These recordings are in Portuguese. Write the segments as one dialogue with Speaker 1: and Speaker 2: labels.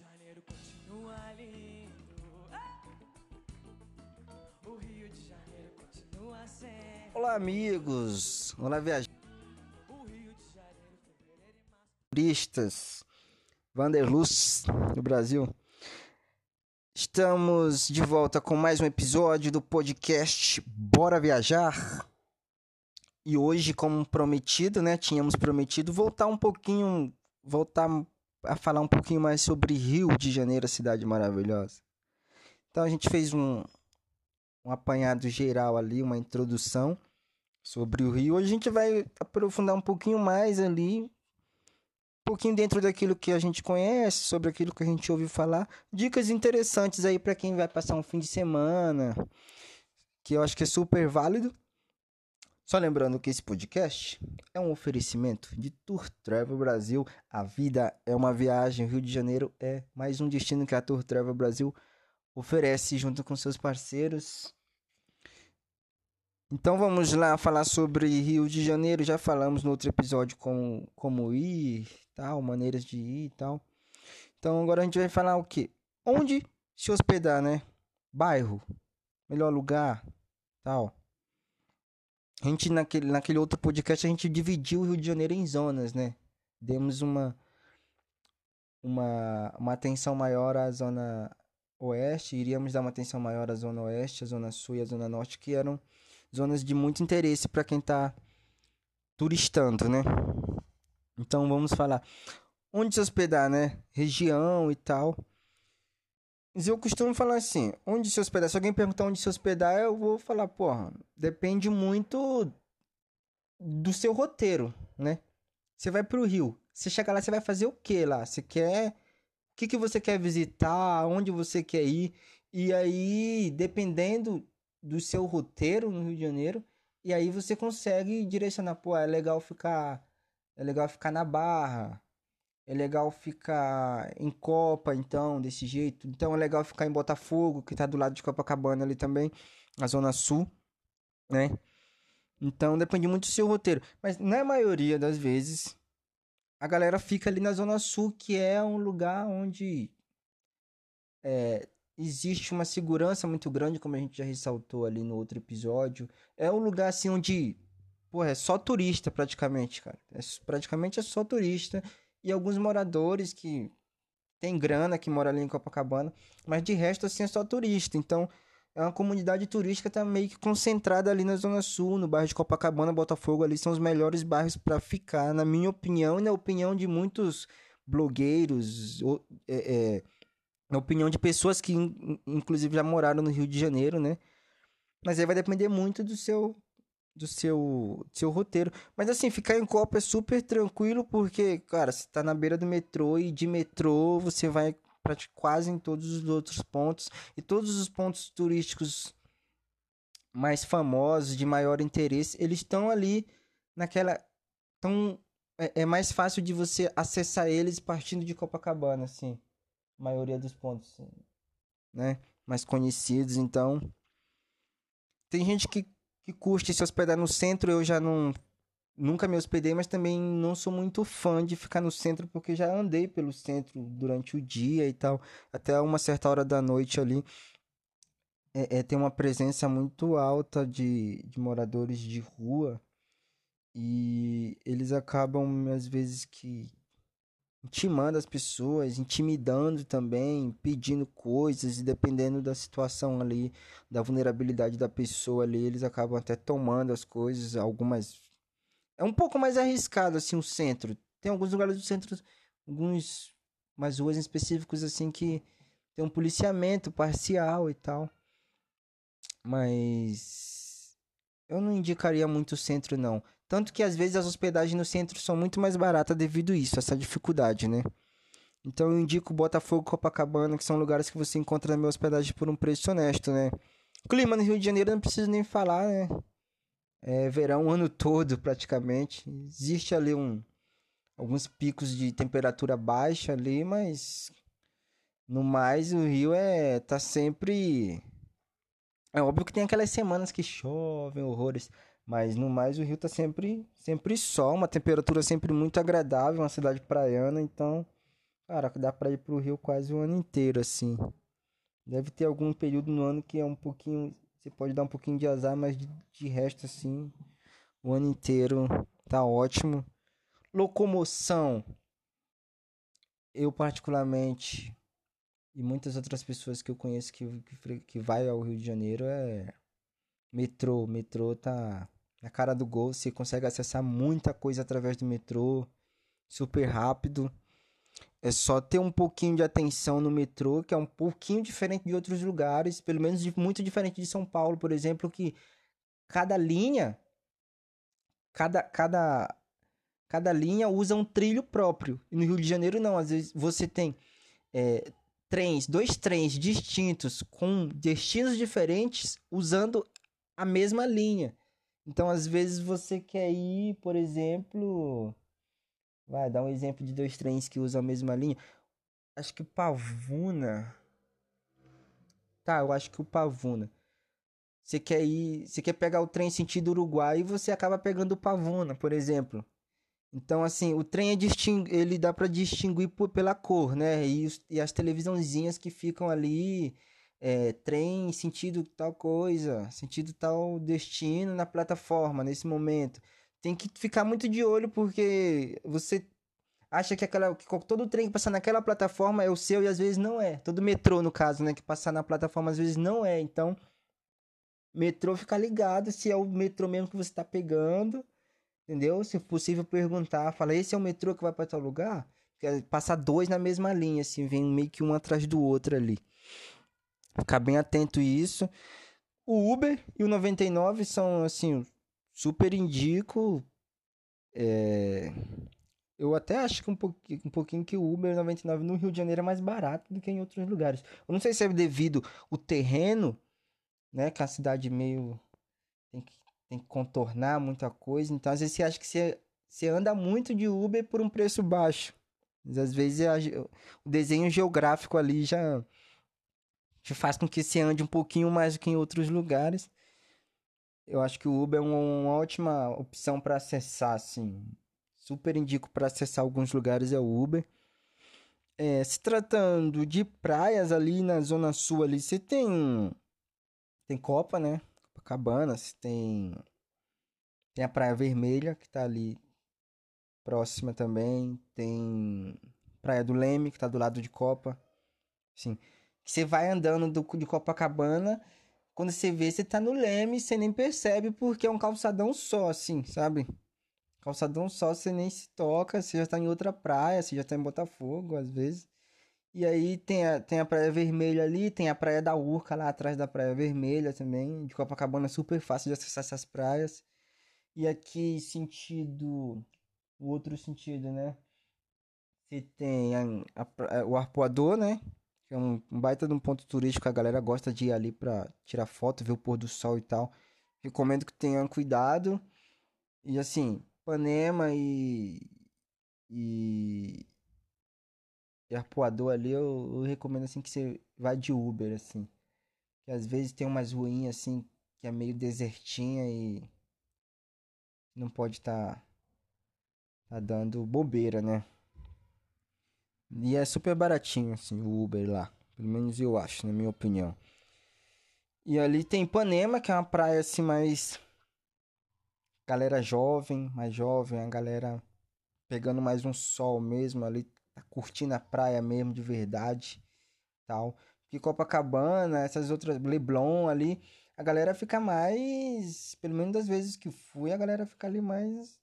Speaker 1: Janeiro continua lindo. Ah! O Rio de Janeiro continua sempre.
Speaker 2: Olá, amigos! Olá, viajantes!
Speaker 1: O Rio de Janeiro, fevereiro março.
Speaker 2: turistas, Vanderluz do Brasil. Estamos de volta com mais um episódio do podcast Bora Viajar. E hoje, como prometido, né, tínhamos prometido voltar um pouquinho, voltar a falar um pouquinho mais sobre Rio de Janeiro, a cidade maravilhosa. Então a gente fez um, um apanhado geral ali, uma introdução sobre o Rio. Hoje a gente vai aprofundar um pouquinho mais ali, um pouquinho dentro daquilo que a gente conhece, sobre aquilo que a gente ouve falar. Dicas interessantes aí para quem vai passar um fim de semana, que eu acho que é super válido. Só lembrando que esse podcast é um oferecimento de Tour Travel Brasil. A vida é uma viagem. Rio de Janeiro é mais um destino que a Tour Travel Brasil oferece junto com seus parceiros. Então vamos lá falar sobre Rio de Janeiro. Já falamos no outro episódio como, como ir, tal, maneiras de ir e tal. Então agora a gente vai falar o quê? Onde se hospedar, né? Bairro, melhor lugar, tal. A gente naquele, naquele outro podcast a gente dividiu o Rio de Janeiro em zonas, né? Demos uma uma, uma atenção maior à zona oeste, iríamos dar uma atenção maior à zona oeste, à zona sul e à zona norte, que eram zonas de muito interesse para quem está turistando, né? Então vamos falar onde se hospedar, né? Região e tal. Eu costumo falar assim, onde se hospedar? Se alguém perguntar onde se hospedar, eu vou falar, porra, depende muito do seu roteiro, né? Você vai pro Rio, você chega lá, você vai fazer o que lá? Você quer... O que, que você quer visitar? Onde você quer ir? E aí, dependendo do seu roteiro no Rio de Janeiro, e aí você consegue direcionar, pô, é legal ficar... É legal ficar na Barra, é legal ficar em Copa, então, desse jeito. Então é legal ficar em Botafogo, que tá do lado de Copacabana ali também, na Zona Sul, né? Então depende muito do seu roteiro. Mas na maioria das vezes, a galera fica ali na Zona Sul, que é um lugar onde é, existe uma segurança muito grande, como a gente já ressaltou ali no outro episódio. É um lugar assim onde, pô, é só turista praticamente, cara. É, praticamente é só turista e alguns moradores que tem grana que mora ali em Copacabana, mas de resto assim é só turista. Então, é uma comunidade turística tá meio que concentrada ali na zona sul, no bairro de Copacabana, Botafogo, ali são os melhores bairros para ficar, na minha opinião e na opinião de muitos blogueiros, ou, é, é, na opinião de pessoas que in- inclusive já moraram no Rio de Janeiro, né? Mas aí vai depender muito do seu do seu, do seu roteiro. Mas assim, ficar em Copa é super tranquilo porque, cara, você tá na beira do metrô e de metrô você vai prati- quase em todos os outros pontos. E todos os pontos turísticos mais famosos, de maior interesse, eles estão ali naquela. Tão, é, é mais fácil de você acessar eles partindo de Copacabana, assim. A maioria dos pontos, né? Mais conhecidos, então. Tem gente que que curte se hospedar no centro, eu já não nunca me hospedei, mas também não sou muito fã de ficar no centro porque já andei pelo centro durante o dia e tal, até uma certa hora da noite ali. É, é, tem uma presença muito alta de, de moradores de rua e eles acabam às vezes que intimando as pessoas, intimidando também, pedindo coisas e dependendo da situação ali, da vulnerabilidade da pessoa ali, eles acabam até tomando as coisas, algumas é um pouco mais arriscado assim o centro. Tem alguns lugares do centro, alguns umas ruas específicos assim que tem um policiamento parcial e tal. Mas eu não indicaria muito o centro não. Tanto que às vezes as hospedagens no centro são muito mais baratas devido a isso, essa dificuldade, né? Então eu indico Botafogo e Copacabana, que são lugares que você encontra na minha hospedagem por um preço honesto, né? Clima no Rio de Janeiro não preciso nem falar, né? É verão o ano todo praticamente. Existe ali um alguns picos de temperatura baixa ali, mas no mais o Rio é tá sempre é óbvio que tem aquelas semanas que chovem horrores, mas no mais o Rio tá sempre sempre sol, uma temperatura sempre muito agradável, uma cidade praiana, então Cara, dá pra ir pro Rio quase o ano inteiro, assim. Deve ter algum período no ano que é um pouquinho. Você pode dar um pouquinho de azar, mas de, de resto, assim, o ano inteiro tá ótimo. Locomoção. Eu, particularmente, e muitas outras pessoas que eu conheço que, que, que vai ao Rio de Janeiro, é metrô. Metrô tá na cara do gol. Você consegue acessar muita coisa através do metrô, super rápido. É só ter um pouquinho de atenção no metrô, que é um pouquinho diferente de outros lugares, pelo menos muito diferente de São Paulo, por exemplo, que cada linha, cada, cada, cada linha usa um trilho próprio. E no Rio de Janeiro não, às vezes você tem é, trens, dois trens distintos com destinos diferentes usando a mesma linha. Então, às vezes você quer ir, por exemplo, Vai, dar um exemplo de dois trens que usam a mesma linha. Acho que Pavuna. Tá, eu acho que o Pavuna. Você quer ir. Você quer pegar o trem sentido Uruguai e você acaba pegando o Pavuna, por exemplo. Então, assim, o trem é disting... ele dá para distinguir por, pela cor, né? E, os, e as televisãozinhas que ficam ali. É, trem sentido tal coisa, sentido tal destino na plataforma nesse momento tem que ficar muito de olho porque você acha que aquela que todo trem que passar naquela plataforma é o seu e às vezes não é. Todo metrô no caso, né, que passar na plataforma às vezes não é. Então, metrô fica ligado se é o metrô mesmo que você está pegando, entendeu? Se possível perguntar, fala esse é o metrô que vai para tal lugar? Passar dois na mesma linha, assim, vem meio que um atrás do outro ali. Ficar bem atento isso. O Uber e o 99 são assim super indico. É... Eu até acho que um pouquinho, um pouquinho que o Uber 99 no Rio de Janeiro é mais barato do que em outros lugares. Eu não sei se é devido o terreno, né? Que a cidade meio tem que, tem que contornar muita coisa. Então, às vezes você acha que você, você anda muito de Uber por um preço baixo. Mas, às vezes a, o desenho geográfico ali já, já faz com que você ande um pouquinho mais do que em outros lugares. Eu acho que o Uber é uma, uma ótima opção para acessar, assim. Super indico para acessar alguns lugares é o Uber. É, se tratando de praias ali na zona sul ali, você tem tem Copa, né? Copacabana, você tem tem a Praia Vermelha que tá ali próxima também, tem Praia do Leme que tá do lado de Copa. Assim, você vai andando do, de Copacabana quando você vê, você tá no leme, você nem percebe porque é um calçadão só, assim, sabe? Calçadão só, você nem se toca, você já tá em outra praia, você já tá em Botafogo, às vezes. E aí tem a, tem a Praia Vermelha ali, tem a Praia da Urca lá atrás da Praia Vermelha também. De Copacabana é super fácil de acessar essas praias. E aqui, sentido. O outro sentido, né? Você tem a, a, o arpoador, né? É um, baita de um ponto turístico, a galera gosta de ir ali pra tirar foto, ver o pôr do sol e tal. Recomendo que tenham cuidado. E assim, Panema e. E. E Arpoador ali, eu, eu recomendo assim que você vá de Uber, assim. Que às vezes tem umas ruínas assim, que é meio desertinha e. Não pode estar. Tá, tá dando bobeira, né? E é super baratinho, assim, o Uber lá. Pelo menos eu acho, na minha opinião. E ali tem Ipanema, que é uma praia assim mais. Galera jovem, mais jovem, a galera pegando mais um sol mesmo ali, tá curtindo a praia mesmo de verdade, tal. Que Copacabana, essas outras Leblon ali, a galera fica mais, pelo menos das vezes que fui, a galera fica ali mais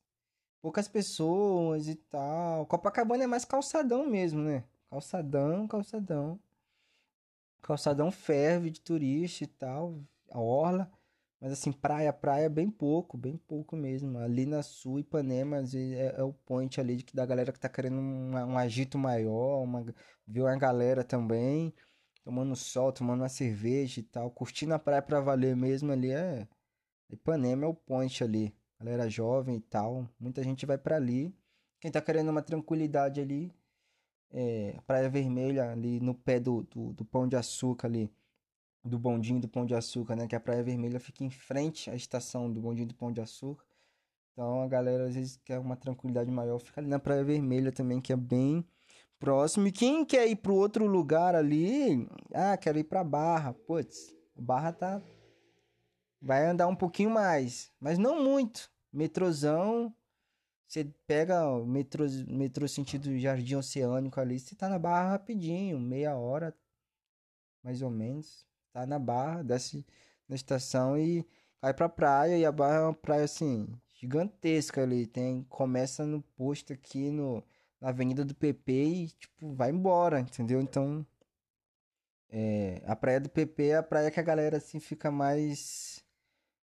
Speaker 2: poucas pessoas e tal. Copacabana é mais calçadão mesmo, né? Calçadão, calçadão. Calçadão ferve de turista e tal, a orla. Mas assim, praia, praia, bem pouco, bem pouco mesmo. Ali na Sul, Ipanema, é, é o point ali de que da galera que tá querendo um, um agito maior, uma, ver uma galera também, tomando sol, tomando uma cerveja e tal, curtindo a praia pra valer mesmo ali é. Ipanema é o point ali galera jovem e tal. Muita gente vai para ali. Quem tá querendo uma tranquilidade ali, é, Praia Vermelha, ali no pé do, do, do, Pão de Açúcar ali, do bondinho do Pão de Açúcar, né? Que a Praia Vermelha fica em frente à estação do bondinho do Pão de Açúcar. Então a galera às vezes quer uma tranquilidade maior, fica ali na Praia Vermelha também, que é bem próximo. E quem quer ir pro outro lugar ali, ah, quero ir pra Barra. Putz, Barra tá vai andar um pouquinho mais, mas não muito. Metrozão, você pega o metrô, metrô sentido Jardim Oceânico ali, você tá na Barra rapidinho, meia hora, mais ou menos. Tá na Barra, desce na estação e vai pra praia. E a Barra é uma praia, assim, gigantesca ali. Tem, começa no posto aqui no, na Avenida do PP e, tipo, vai embora, entendeu? Então, é, a praia do PP é a praia que a galera, assim, fica mais...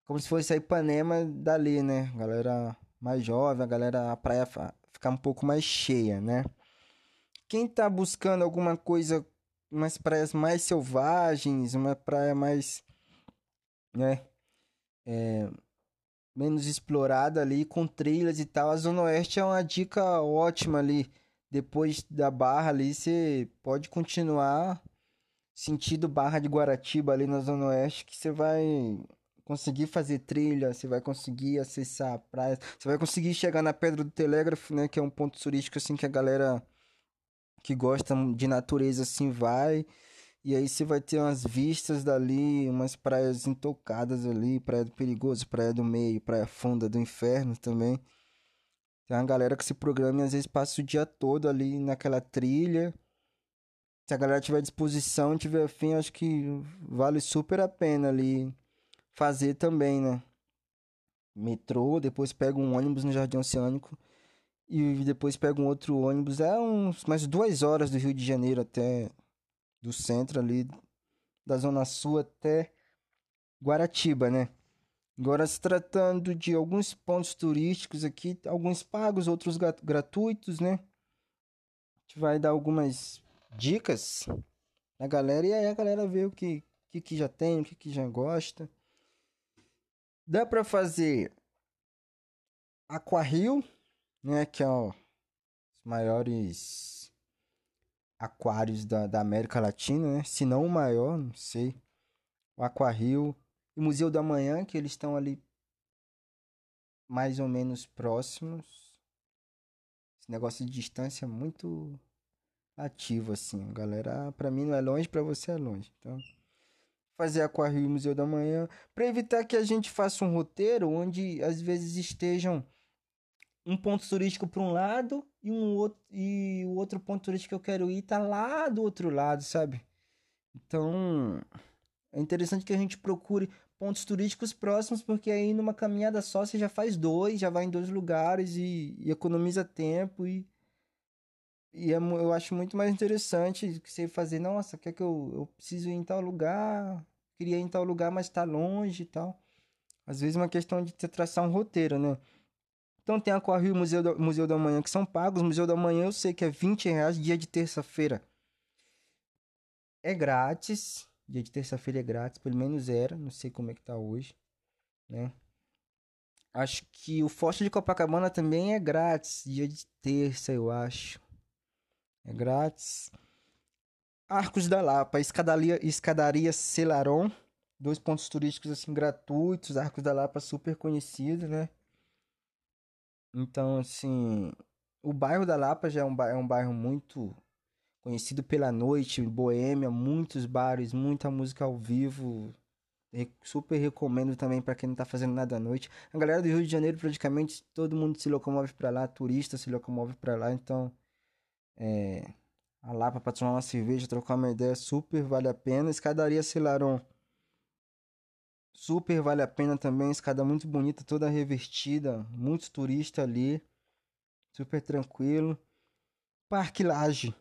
Speaker 2: Como se fosse a Ipanema dali, né? Galera mais jovem, a galera, a praia fica um pouco mais cheia, né? Quem tá buscando alguma coisa, umas praias mais selvagens, uma praia mais, né? É, menos explorada ali, com trilhas e tal. A Zona Oeste é uma dica ótima ali. Depois da Barra ali, você pode continuar sentido Barra de Guaratiba ali na Zona Oeste, que você vai conseguir fazer trilha, você vai conseguir acessar a praia, você vai conseguir chegar na Pedra do Telégrafo, né, que é um ponto turístico assim que a galera que gosta de natureza assim vai. E aí você vai ter umas vistas dali, umas praias intocadas ali, Praia do Perigoso, Praia do Meio, Praia Funda do Inferno também. Tem uma galera que se programa e às vezes passa o dia todo ali naquela trilha. Se a galera tiver disposição, tiver afim, acho que vale super a pena ali fazer também, né? Metrô, depois pega um ônibus no Jardim Oceânico e depois pega um outro ônibus. É uns mais duas horas do Rio de Janeiro até do centro ali da Zona Sul até Guaratiba, né? Agora se tratando de alguns pontos turísticos aqui, alguns pagos, outros gratuitos, né? A gente vai dar algumas dicas na galera e aí a galera vê o que, que, que já tem, o que, que já gosta. Dá para fazer Aquarrio, né, que é o, os maiores aquários da, da América Latina, né? Se não o maior, não sei. O Aquarrio e Museu da Manhã, que eles estão ali mais ou menos próximos. Esse negócio de distância é muito ativo assim. Galera, para mim não é longe, para você é longe. Então, fazer aquário e museu da manhã, para evitar que a gente faça um roteiro onde às vezes estejam um ponto turístico para um lado e um outro e o outro ponto turístico que eu quero ir tá lá do outro lado, sabe? Então, é interessante que a gente procure pontos turísticos próximos, porque aí numa caminhada só você já faz dois, já vai em dois lugares e, e economiza tempo e e é, eu acho muito mais interessante que você fazer, nossa, quer que eu, eu preciso ir em tal lugar, queria ir em tal lugar, mas está longe e tal. Às vezes é uma questão de você traçar um roteiro, né? Então tem Aquarrio e o Museu, do, Museu da Manhã que são pagos. O Museu da Manhã eu sei que é 20 reais dia de terça-feira. É grátis. Dia de terça-feira é grátis, pelo menos era. Não sei como é que tá hoje, né? Acho que o Forte de Copacabana também é grátis. Dia de terça, eu acho. É grátis. Arcos da Lapa, escadaria, escadaria Celaron, dois pontos turísticos assim gratuitos, Arcos da Lapa super conhecido, né? Então, assim, o bairro da Lapa já é um, bairro, é um bairro muito conhecido pela noite, boêmia, muitos bares, muita música ao vivo. Super recomendo também para quem não tá fazendo nada à noite. A galera do Rio de Janeiro, praticamente todo mundo se locomove para lá, turista se locomove para lá, então é, a Lapa para tomar uma cerveja, trocar uma ideia, super vale a pena. Escadaria Celaron, super vale a pena também. Escada muito bonita, toda revestida, muitos turistas ali, super tranquilo. Parque Laje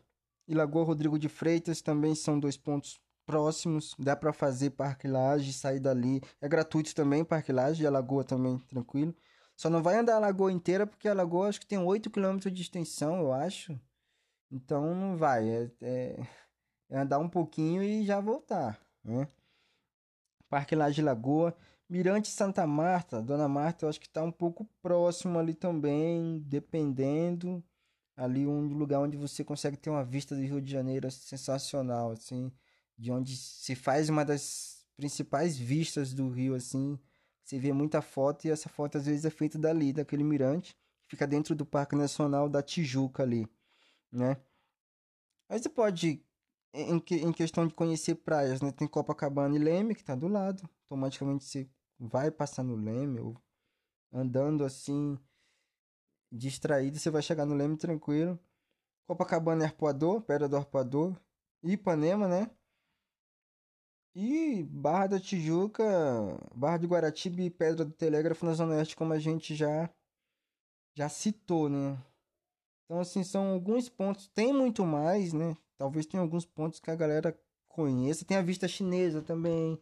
Speaker 2: e Lagoa Rodrigo de Freitas também são dois pontos próximos. Dá para fazer Parque Laje, sair dali. É gratuito também Parque Laje e a Lagoa também, tranquilo. Só não vai andar a lagoa inteira porque a lagoa acho que tem 8 km de extensão, eu acho. Então não vai, é, é, é andar um pouquinho e já voltar, né? Parque Laje Lagoa, Mirante Santa Marta, Dona Marta, eu acho que está um pouco próximo ali também, dependendo ali um lugar onde você consegue ter uma vista do Rio de Janeiro sensacional, assim, de onde se faz uma das principais vistas do Rio, assim, você vê muita foto e essa foto às vezes é feita dali, daquele mirante, que fica dentro do Parque Nacional da Tijuca ali né? Aí você pode, em, em questão de conhecer praias, né? Tem Copacabana e Leme, que tá do lado. Automaticamente você vai passar no Leme, ou andando assim, distraído, você vai chegar no Leme tranquilo. Copacabana é Arpoador, Pedra do Arpoador. Ipanema, né? E Barra da Tijuca, Barra de Guaratiba e Pedra do Telégrafo na Zona Oeste, como a gente já, já citou, né? Então, assim, são alguns pontos. Tem muito mais, né? Talvez tenha alguns pontos que a galera conheça. Tem a vista chinesa também.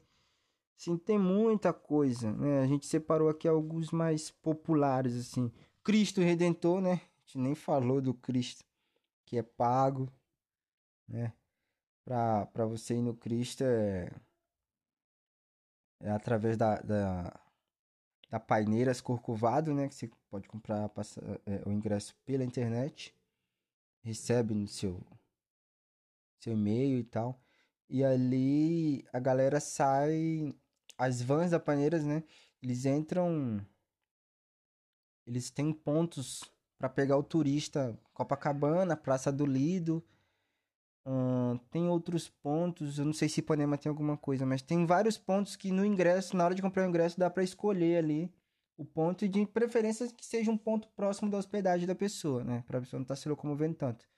Speaker 2: Sim, tem muita coisa, né? A gente separou aqui alguns mais populares, assim. Cristo Redentor, né? A gente nem falou do Cristo, que é pago, né? Pra, pra você ir no Cristo é, é através da, da, da Paineiras Corcovado, né? Que você pode comprar passa- é, o ingresso pela internet. Recebe no seu, seu e-mail e tal. E ali a galera sai. As vans da Paineiras, né? Eles entram. Eles têm pontos para pegar o turista. Copacabana, Praça do Lido. Ahn, tem outros pontos. Eu não sei se Ipanema tem alguma coisa, mas tem vários pontos que no ingresso, na hora de comprar o ingresso, dá para escolher ali o ponto de preferência que seja um ponto próximo da hospedagem da pessoa, né? Pra pessoa não estar se locomovendo tanto.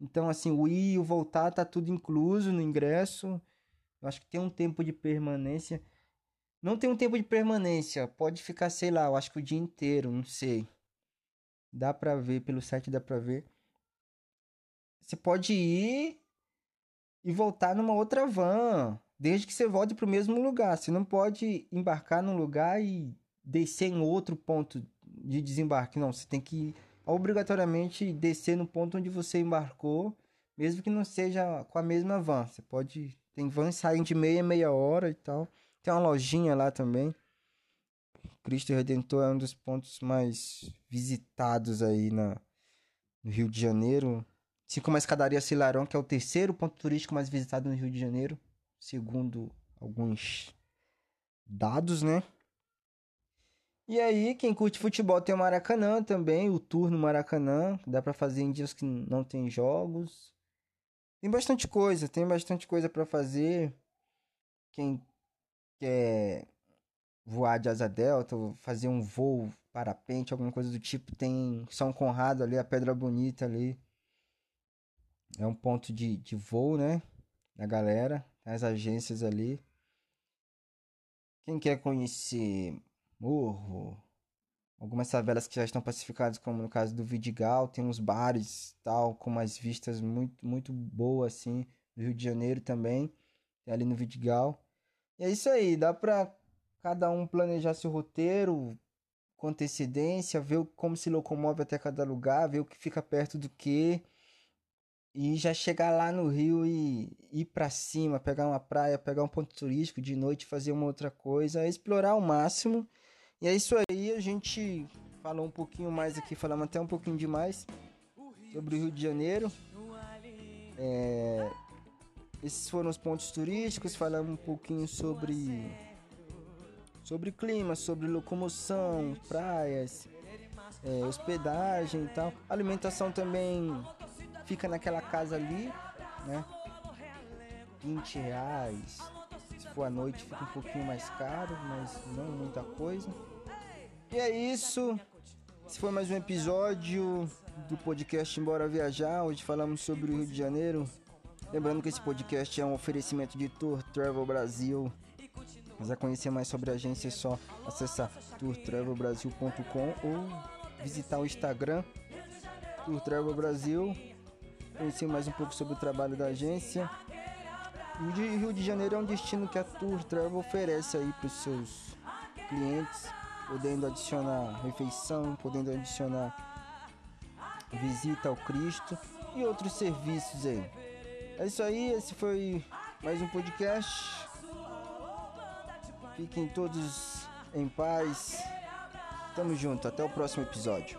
Speaker 2: Então, assim, o ir e o voltar tá tudo incluso no ingresso. Eu acho que tem um tempo de permanência. Não tem um tempo de permanência. Pode ficar, sei lá, eu acho que o dia inteiro, não sei. Dá pra ver, pelo site dá pra ver. Você pode ir e voltar numa outra van, desde que você volte pro mesmo lugar. Você não pode embarcar num lugar e descer em outro ponto de desembarque. Não, você tem que obrigatoriamente descer no ponto onde você embarcou, mesmo que não seja com a mesma van. Você pode. Tem vans que saem de meia, meia hora e tal. Tem uma lojinha lá também. Cristo Redentor é um dos pontos mais visitados aí na, no Rio de Janeiro. Assim como a escadaria Cilarão, que é o terceiro ponto turístico mais visitado no Rio de Janeiro, segundo alguns dados, né? E aí, quem curte futebol tem o Maracanã também, o tour no Maracanã, que dá pra fazer em dias que não tem jogos. Tem bastante coisa, tem bastante coisa pra fazer. Quem quer voar de asa delta, fazer um voo parapente, alguma coisa do tipo, tem São Conrado ali, a Pedra Bonita ali. É um ponto de, de voo, né? Da galera, as agências ali. Quem quer conhecer Morro, algumas favelas que já estão pacificadas, como no caso do Vidigal, tem uns bares tal, com umas vistas muito, muito boas, assim, do Rio de Janeiro também, ali no Vidigal. E é isso aí, dá pra cada um planejar seu roteiro com antecedência, ver como se locomove até cada lugar, ver o que fica perto do que. E já chegar lá no Rio e ir pra cima, pegar uma praia, pegar um ponto turístico de noite, fazer uma outra coisa, explorar ao máximo. E é isso aí, a gente falou um pouquinho mais aqui, falamos até um pouquinho demais sobre o Rio de Janeiro. É, esses foram os pontos turísticos, falamos um pouquinho sobre sobre clima, sobre locomoção, praias, é, hospedagem e tal. Alimentação também fica naquela casa ali, né? 20 reais. Se for à noite fica um pouquinho mais caro, mas não muita coisa. E é isso. Esse foi mais um episódio do podcast Embora Viajar, onde falamos sobre o Rio de Janeiro. Lembrando que esse podcast é um oferecimento de Tour Travel Brasil. Quiser conhecer mais sobre a agência é só acessar tourtravelbrasil.com ou visitar o Instagram Tour Travel Brasil. Conhecer mais um pouco sobre o trabalho da agência. O Rio de Janeiro é um destino que a Tour Travel oferece aí para os seus clientes, podendo adicionar refeição, podendo adicionar visita ao Cristo e outros serviços aí. É isso aí, esse foi mais um podcast. Fiquem todos em paz. Tamo junto, até o próximo episódio.